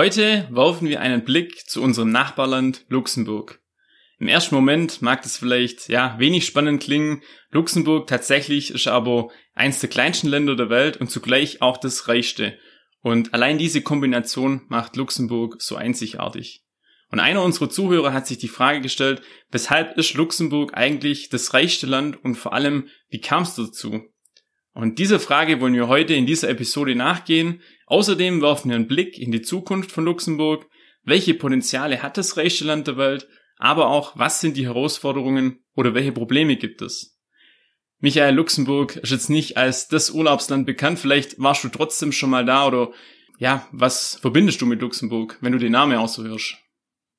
Heute werfen wir einen Blick zu unserem Nachbarland Luxemburg. Im ersten Moment mag das vielleicht, ja, wenig spannend klingen. Luxemburg tatsächlich ist aber eins der kleinsten Länder der Welt und zugleich auch das reichste. Und allein diese Kombination macht Luxemburg so einzigartig. Und einer unserer Zuhörer hat sich die Frage gestellt, weshalb ist Luxemburg eigentlich das reichste Land und vor allem, wie kam es dazu? Und dieser Frage wollen wir heute in dieser Episode nachgehen. Außerdem werfen wir einen Blick in die Zukunft von Luxemburg. Welche Potenziale hat das reichste Land der Welt? aber auch, was sind die Herausforderungen oder welche Probleme gibt es? Michael Luxemburg ist jetzt nicht als das Urlaubsland bekannt, vielleicht warst du trotzdem schon mal da oder ja, was verbindest du mit Luxemburg, wenn du den Namen auch?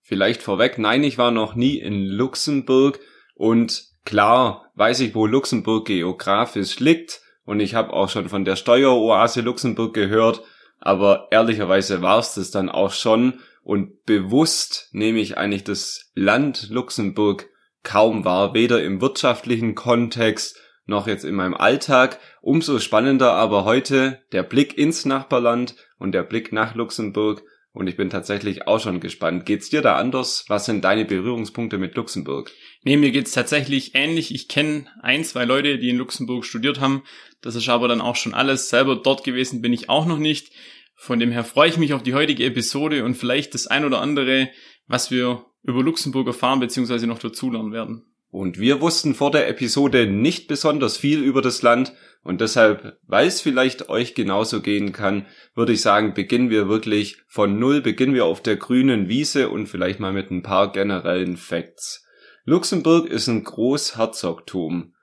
Vielleicht vorweg, nein, ich war noch nie in Luxemburg und klar weiß ich, wo Luxemburg geografisch liegt und ich habe auch schon von der Steueroase Luxemburg gehört, aber ehrlicherweise war es das dann auch schon und bewusst nehme ich eigentlich das Land Luxemburg kaum wahr, weder im wirtschaftlichen Kontext noch jetzt in meinem Alltag. Umso spannender aber heute der Blick ins Nachbarland und der Blick nach Luxemburg. Und ich bin tatsächlich auch schon gespannt. Geht's dir da anders? Was sind deine Berührungspunkte mit Luxemburg? Nee, mir geht's tatsächlich ähnlich. Ich kenne ein, zwei Leute, die in Luxemburg studiert haben. Das ist aber dann auch schon alles. Selber dort gewesen bin ich auch noch nicht. Von dem her freue ich mich auf die heutige Episode und vielleicht das ein oder andere, was wir über Luxemburg erfahren bzw. noch dazulernen werden. Und wir wussten vor der Episode nicht besonders viel über das Land und deshalb, weil es vielleicht euch genauso gehen kann, würde ich sagen, beginnen wir wirklich von Null, beginnen wir auf der grünen Wiese und vielleicht mal mit ein paar generellen Facts. Luxemburg ist ein Großherzogtum.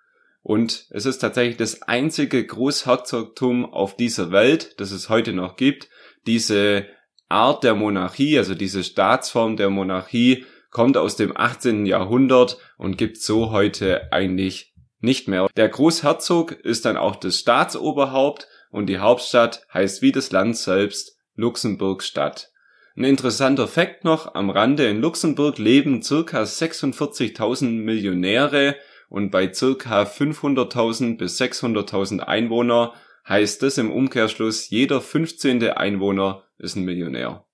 Und es ist tatsächlich das einzige Großherzogtum auf dieser Welt, das es heute noch gibt. Diese Art der Monarchie, also diese Staatsform der Monarchie, kommt aus dem 18. Jahrhundert und gibt so heute eigentlich nicht mehr. Der Großherzog ist dann auch das Staatsoberhaupt und die Hauptstadt heißt wie das Land selbst Luxemburg-Stadt. Ein interessanter Fakt noch am Rande, in Luxemburg leben circa 46.000 Millionäre, und bei circa 500.000 bis 600.000 Einwohner heißt das im Umkehrschluss, jeder 15. Einwohner ist ein Millionär.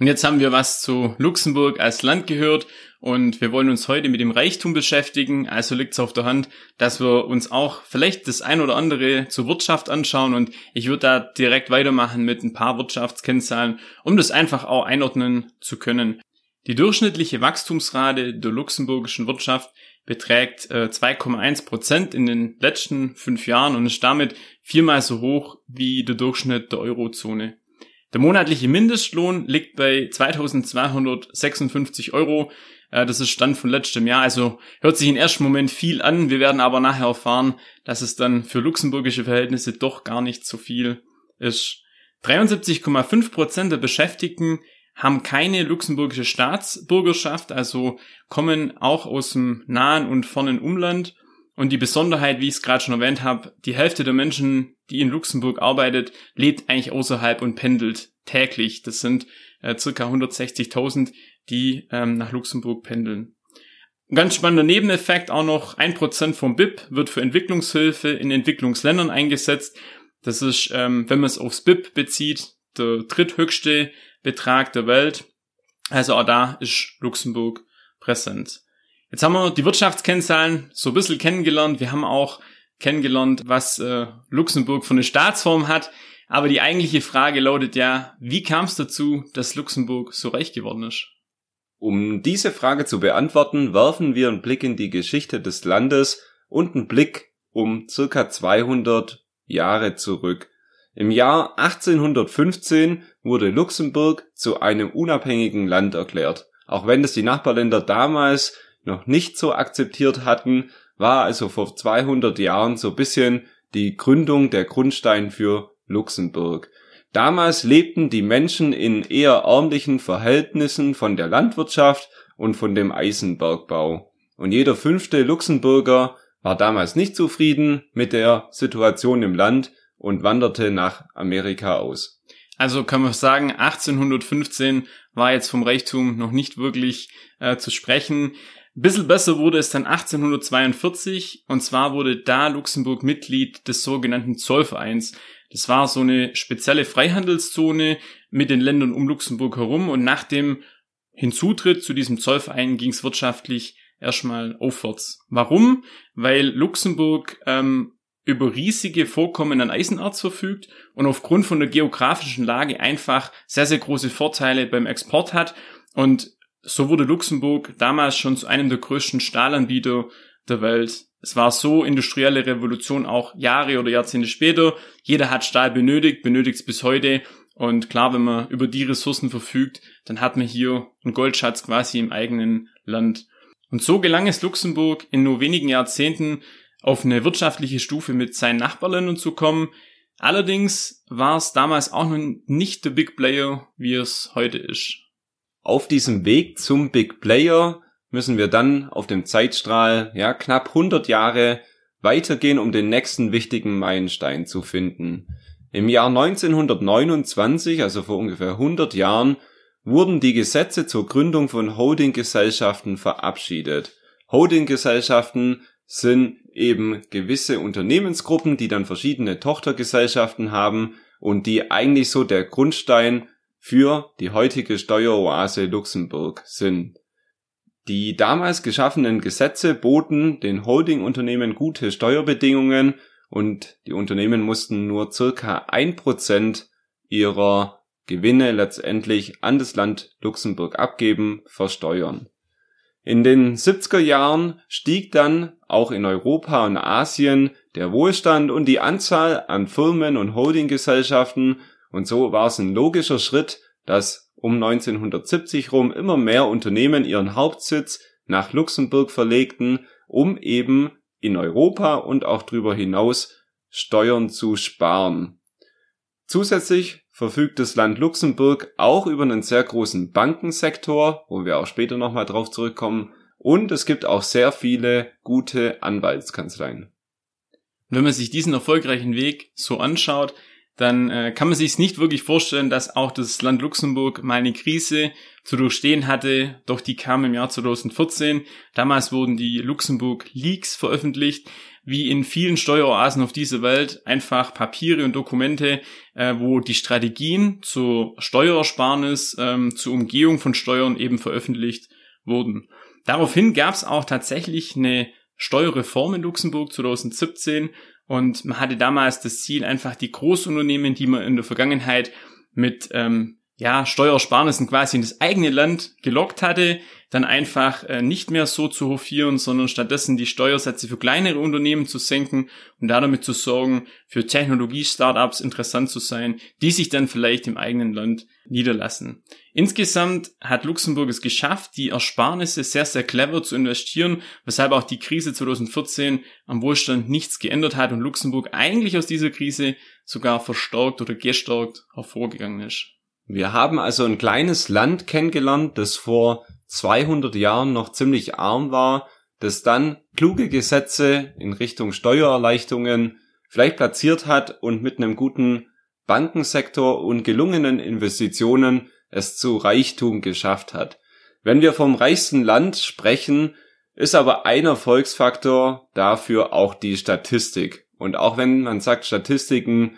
Und jetzt haben wir was zu Luxemburg als Land gehört und wir wollen uns heute mit dem Reichtum beschäftigen. Also liegt es auf der Hand, dass wir uns auch vielleicht das ein oder andere zur Wirtschaft anschauen und ich würde da direkt weitermachen mit ein paar Wirtschaftskennzahlen, um das einfach auch einordnen zu können. Die durchschnittliche Wachstumsrate der luxemburgischen Wirtschaft beträgt äh, 2,1 Prozent in den letzten fünf Jahren und ist damit viermal so hoch wie der Durchschnitt der Eurozone. Der monatliche Mindestlohn liegt bei 2256 Euro. Äh, das ist Stand von letztem Jahr, also hört sich im ersten Moment viel an. Wir werden aber nachher erfahren, dass es dann für luxemburgische Verhältnisse doch gar nicht so viel ist. 73,5 Prozent der Beschäftigten haben keine luxemburgische Staatsbürgerschaft, also kommen auch aus dem nahen und fernen Umland. Und die Besonderheit, wie ich es gerade schon erwähnt habe, die Hälfte der Menschen, die in Luxemburg arbeitet, lebt eigentlich außerhalb und pendelt täglich. Das sind äh, circa 160.000, die ähm, nach Luxemburg pendeln. Ein ganz spannender Nebeneffekt auch noch, ein Prozent vom BIP wird für Entwicklungshilfe in Entwicklungsländern eingesetzt. Das ist, ähm, wenn man es aufs BIP bezieht, der dritthöchste Betrag der Welt. Also auch da ist Luxemburg präsent. Jetzt haben wir die Wirtschaftskennzahlen so ein bisschen kennengelernt. Wir haben auch kennengelernt, was äh, Luxemburg für eine Staatsform hat. Aber die eigentliche Frage lautet ja, wie kam es dazu, dass Luxemburg so reich geworden ist? Um diese Frage zu beantworten, werfen wir einen Blick in die Geschichte des Landes und einen Blick um circa 200 Jahre zurück. Im Jahr 1815 wurde Luxemburg zu einem unabhängigen Land erklärt. Auch wenn es die Nachbarländer damals noch nicht so akzeptiert hatten, war also vor 200 Jahren so bisschen die Gründung der Grundstein für Luxemburg. Damals lebten die Menschen in eher ärmlichen Verhältnissen von der Landwirtschaft und von dem Eisenbergbau. Und jeder fünfte Luxemburger war damals nicht zufrieden mit der Situation im Land und wanderte nach Amerika aus. Also kann man sagen, 1815 war jetzt vom Reichtum noch nicht wirklich äh, zu sprechen. Ein bisschen besser wurde es dann 1842 und zwar wurde da Luxemburg Mitglied des sogenannten Zollvereins. Das war so eine spezielle Freihandelszone mit den Ländern um Luxemburg herum und nach dem Hinzutritt zu diesem Zollverein ging es wirtschaftlich erstmal aufwärts. Warum? Weil Luxemburg ähm, über riesige Vorkommen an Eisenerz verfügt und aufgrund von der geografischen Lage einfach sehr, sehr große Vorteile beim Export hat. Und so wurde Luxemburg damals schon zu einem der größten Stahlanbieter der Welt. Es war so industrielle Revolution auch Jahre oder Jahrzehnte später. Jeder hat Stahl benötigt, benötigt es bis heute. Und klar, wenn man über die Ressourcen verfügt, dann hat man hier einen Goldschatz quasi im eigenen Land. Und so gelang es Luxemburg in nur wenigen Jahrzehnten auf eine wirtschaftliche Stufe mit seinen Nachbarländern zu kommen. Allerdings war es damals auch noch nicht der Big Player, wie es heute ist. Auf diesem Weg zum Big Player müssen wir dann auf dem Zeitstrahl, ja, knapp 100 Jahre weitergehen, um den nächsten wichtigen Meilenstein zu finden. Im Jahr 1929, also vor ungefähr 100 Jahren, wurden die Gesetze zur Gründung von Holdinggesellschaften verabschiedet. Holdinggesellschaften sind eben gewisse Unternehmensgruppen, die dann verschiedene Tochtergesellschaften haben und die eigentlich so der Grundstein für die heutige Steueroase Luxemburg sind. Die damals geschaffenen Gesetze boten den Holdingunternehmen gute Steuerbedingungen und die Unternehmen mussten nur circa ein Prozent ihrer Gewinne letztendlich an das Land Luxemburg abgeben, versteuern. In den 70er Jahren stieg dann auch in Europa und Asien der Wohlstand und die Anzahl an Firmen und Holdinggesellschaften und so war es ein logischer Schritt, dass um 1970 rum immer mehr Unternehmen ihren Hauptsitz nach Luxemburg verlegten, um eben in Europa und auch darüber hinaus Steuern zu sparen. Zusätzlich verfügt das Land Luxemburg auch über einen sehr großen Bankensektor, wo wir auch später nochmal drauf zurückkommen, und es gibt auch sehr viele gute Anwaltskanzleien. Wenn man sich diesen erfolgreichen Weg so anschaut, dann äh, kann man sich nicht wirklich vorstellen, dass auch das Land Luxemburg mal eine Krise zu durchstehen hatte, doch die kam im Jahr 2014. Damals wurden die Luxemburg Leaks veröffentlicht, wie in vielen Steueroasen auf dieser Welt einfach Papiere und Dokumente, äh, wo die Strategien zur Steuersparnis, ähm, zur Umgehung von Steuern eben veröffentlicht wurden. Daraufhin gab es auch tatsächlich eine Steuerreform in Luxemburg 2017 und man hatte damals das Ziel, einfach die Großunternehmen, die man in der Vergangenheit mit ähm, ja, Steuersparnissen quasi in das eigene Land gelockt hatte, dann einfach äh, nicht mehr so zu hofieren, sondern stattdessen die Steuersätze für kleinere Unternehmen zu senken und damit zu sorgen, für Technologie-Startups interessant zu sein, die sich dann vielleicht im eigenen Land niederlassen. Insgesamt hat Luxemburg es geschafft, die Ersparnisse sehr, sehr clever zu investieren, weshalb auch die Krise 2014 am Wohlstand nichts geändert hat und Luxemburg eigentlich aus dieser Krise sogar verstärkt oder gestärkt hervorgegangen ist. Wir haben also ein kleines Land kennengelernt, das vor 200 Jahren noch ziemlich arm war, das dann kluge Gesetze in Richtung Steuererleichterungen vielleicht platziert hat und mit einem guten Bankensektor und gelungenen Investitionen es zu Reichtum geschafft hat. Wenn wir vom reichsten Land sprechen, ist aber ein Erfolgsfaktor dafür auch die Statistik. Und auch wenn man sagt, Statistiken,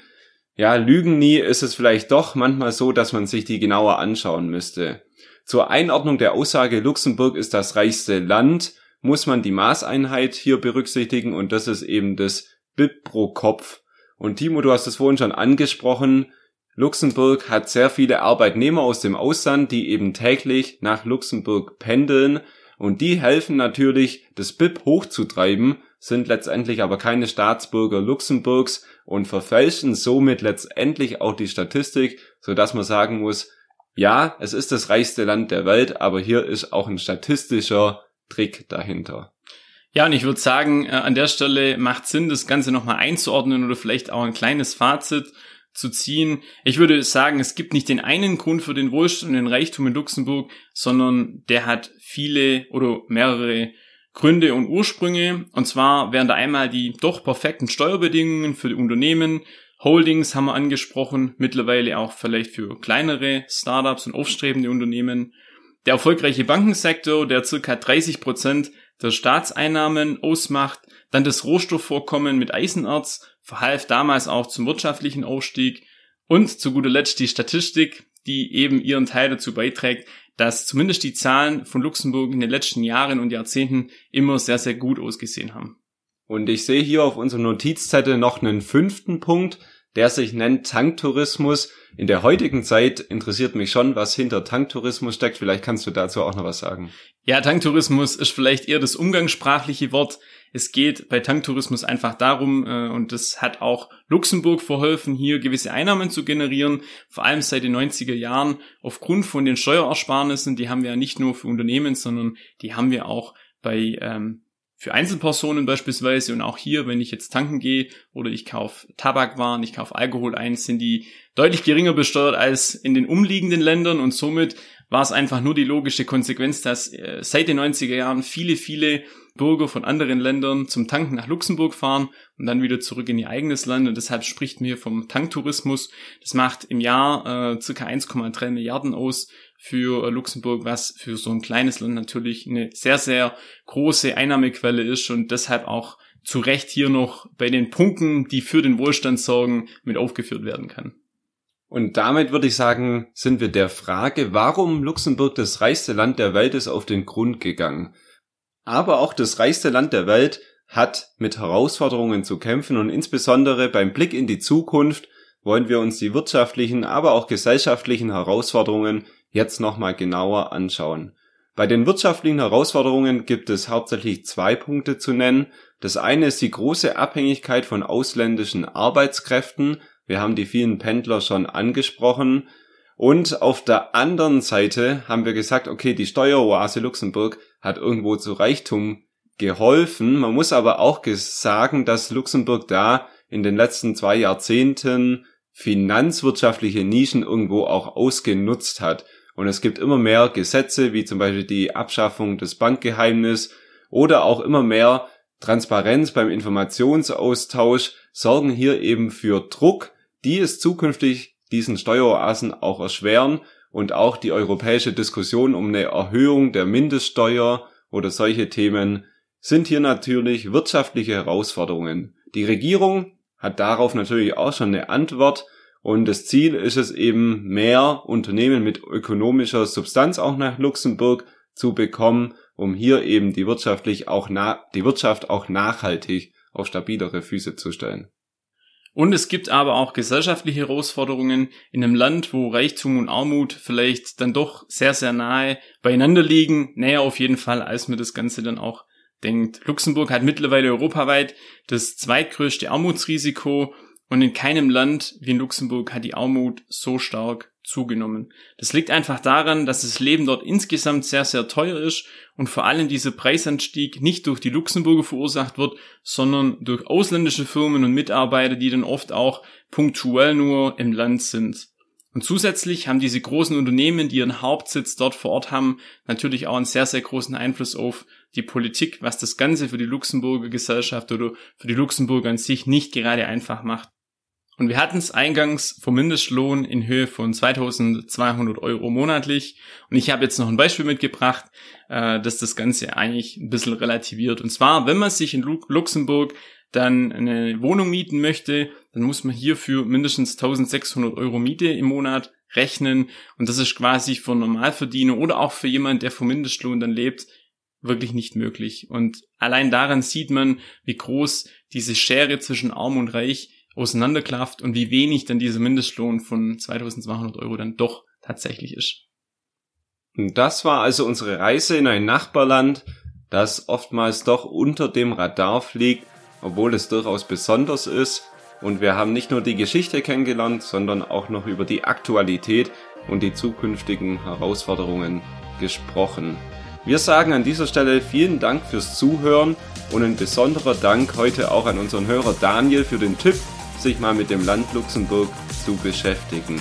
ja, lügen nie, ist es vielleicht doch manchmal so, dass man sich die genauer anschauen müsste. Zur Einordnung der Aussage, Luxemburg ist das reichste Land, muss man die Maßeinheit hier berücksichtigen und das ist eben das BIP pro Kopf. Und Timo, du hast es vorhin schon angesprochen, Luxemburg hat sehr viele Arbeitnehmer aus dem Ausland, die eben täglich nach Luxemburg pendeln und die helfen natürlich, das BIP hochzutreiben, sind letztendlich aber keine Staatsbürger Luxemburgs und verfälschen somit letztendlich auch die Statistik, so dass man sagen muss, ja, es ist das reichste Land der Welt, aber hier ist auch ein statistischer Trick dahinter. Ja, und ich würde sagen, äh, an der Stelle macht Sinn, das Ganze nochmal einzuordnen oder vielleicht auch ein kleines Fazit zu ziehen. Ich würde sagen, es gibt nicht den einen Grund für den Wohlstand und den Reichtum in Luxemburg, sondern der hat viele oder mehrere Gründe und Ursprünge. Und zwar wären da einmal die doch perfekten Steuerbedingungen für die Unternehmen. Holdings haben wir angesprochen, mittlerweile auch vielleicht für kleinere Startups und aufstrebende Unternehmen. Der erfolgreiche Bankensektor, der circa 30 Prozent der Staatseinnahmen ausmacht, dann das Rohstoffvorkommen mit Eisenerz verhalf damals auch zum wirtschaftlichen Aufstieg und zu guter Letzt die Statistik, die eben ihren Teil dazu beiträgt, dass zumindest die Zahlen von Luxemburg in den letzten Jahren und Jahrzehnten immer sehr, sehr gut ausgesehen haben. Und ich sehe hier auf unserem Notizzettel noch einen fünften Punkt, der sich nennt Tanktourismus. In der heutigen Zeit interessiert mich schon, was hinter Tanktourismus steckt. Vielleicht kannst du dazu auch noch was sagen. Ja, Tanktourismus ist vielleicht eher das umgangssprachliche Wort. Es geht bei Tanktourismus einfach darum, äh, und das hat auch Luxemburg verholfen, hier gewisse Einnahmen zu generieren, vor allem seit den 90er Jahren aufgrund von den Steuerersparnissen, die haben wir ja nicht nur für Unternehmen, sondern die haben wir auch bei ähm, für Einzelpersonen beispielsweise und auch hier, wenn ich jetzt tanken gehe oder ich kaufe Tabakwaren, ich kaufe Alkohol ein, sind die deutlich geringer besteuert als in den umliegenden Ländern und somit war es einfach nur die logische Konsequenz, dass äh, seit den 90er Jahren viele, viele Bürger von anderen Ländern zum Tanken nach Luxemburg fahren und dann wieder zurück in ihr eigenes Land. Und deshalb spricht man hier vom Tanktourismus. Das macht im Jahr äh, circa 1,3 Milliarden aus für äh, Luxemburg, was für so ein kleines Land natürlich eine sehr, sehr große Einnahmequelle ist und deshalb auch zu Recht hier noch bei den Punkten, die für den Wohlstand sorgen, mit aufgeführt werden kann. Und damit würde ich sagen, sind wir der Frage, warum Luxemburg das reichste Land der Welt ist, auf den Grund gegangen. Aber auch das reichste Land der Welt hat mit Herausforderungen zu kämpfen und insbesondere beim Blick in die Zukunft wollen wir uns die wirtschaftlichen, aber auch gesellschaftlichen Herausforderungen jetzt nochmal genauer anschauen. Bei den wirtschaftlichen Herausforderungen gibt es hauptsächlich zwei Punkte zu nennen. Das eine ist die große Abhängigkeit von ausländischen Arbeitskräften. Wir haben die vielen Pendler schon angesprochen. Und auf der anderen Seite haben wir gesagt, okay, die Steueroase Luxemburg hat irgendwo zu Reichtum geholfen. Man muss aber auch sagen, dass Luxemburg da in den letzten zwei Jahrzehnten finanzwirtschaftliche Nischen irgendwo auch ausgenutzt hat. Und es gibt immer mehr Gesetze, wie zum Beispiel die Abschaffung des Bankgeheimnisses oder auch immer mehr Transparenz beim Informationsaustausch sorgen hier eben für Druck, die es zukünftig diesen Steueroasen auch erschweren und auch die europäische Diskussion um eine Erhöhung der Mindeststeuer oder solche Themen sind hier natürlich wirtschaftliche Herausforderungen. Die Regierung hat darauf natürlich auch schon eine Antwort und das Ziel ist es eben, mehr Unternehmen mit ökonomischer Substanz auch nach Luxemburg zu bekommen, um hier eben die wirtschaftlich auch die Wirtschaft auch nachhaltig auf stabilere Füße zu stellen. Und es gibt aber auch gesellschaftliche Herausforderungen in einem Land, wo Reichtum und Armut vielleicht dann doch sehr, sehr nahe beieinander liegen. Näher auf jeden Fall, als mir das Ganze dann auch denkt. Luxemburg hat mittlerweile europaweit das zweitgrößte Armutsrisiko und in keinem Land wie in Luxemburg hat die Armut so stark zugenommen. Das liegt einfach daran, dass das Leben dort insgesamt sehr, sehr teuer ist und vor allem dieser Preisanstieg nicht durch die Luxemburger verursacht wird, sondern durch ausländische Firmen und Mitarbeiter, die dann oft auch punktuell nur im Land sind. Und zusätzlich haben diese großen Unternehmen, die ihren Hauptsitz dort vor Ort haben, natürlich auch einen sehr, sehr großen Einfluss auf die Politik, was das Ganze für die Luxemburger Gesellschaft oder für die Luxemburger an sich nicht gerade einfach macht. Und wir hatten es eingangs vom Mindestlohn in Höhe von 2200 Euro monatlich. Und ich habe jetzt noch ein Beispiel mitgebracht, äh, dass das Ganze eigentlich ein bisschen relativiert. Und zwar, wenn man sich in Luxemburg dann eine Wohnung mieten möchte, dann muss man hierfür mindestens 1600 Euro Miete im Monat rechnen. Und das ist quasi für Normalverdiener oder auch für jemand, der vom Mindestlohn dann lebt, wirklich nicht möglich. Und allein daran sieht man, wie groß diese Schere zwischen Arm und Reich auseinanderklafft und wie wenig dann dieser Mindestlohn von 2200 Euro dann doch tatsächlich ist. Das war also unsere Reise in ein Nachbarland, das oftmals doch unter dem Radar fliegt, obwohl es durchaus besonders ist. Und wir haben nicht nur die Geschichte kennengelernt, sondern auch noch über die Aktualität und die zukünftigen Herausforderungen gesprochen. Wir sagen an dieser Stelle vielen Dank fürs Zuhören und ein besonderer Dank heute auch an unseren Hörer Daniel für den Tipp sich mal mit dem Land Luxemburg zu beschäftigen.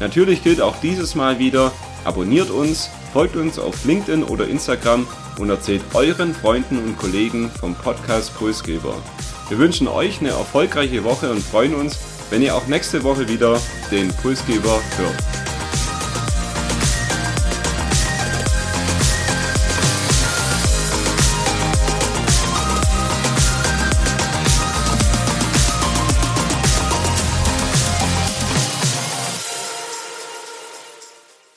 Natürlich gilt auch dieses Mal wieder, abonniert uns, folgt uns auf LinkedIn oder Instagram und erzählt euren Freunden und Kollegen vom Podcast Pulsgeber. Wir wünschen euch eine erfolgreiche Woche und freuen uns, wenn ihr auch nächste Woche wieder den Pulsgeber hört.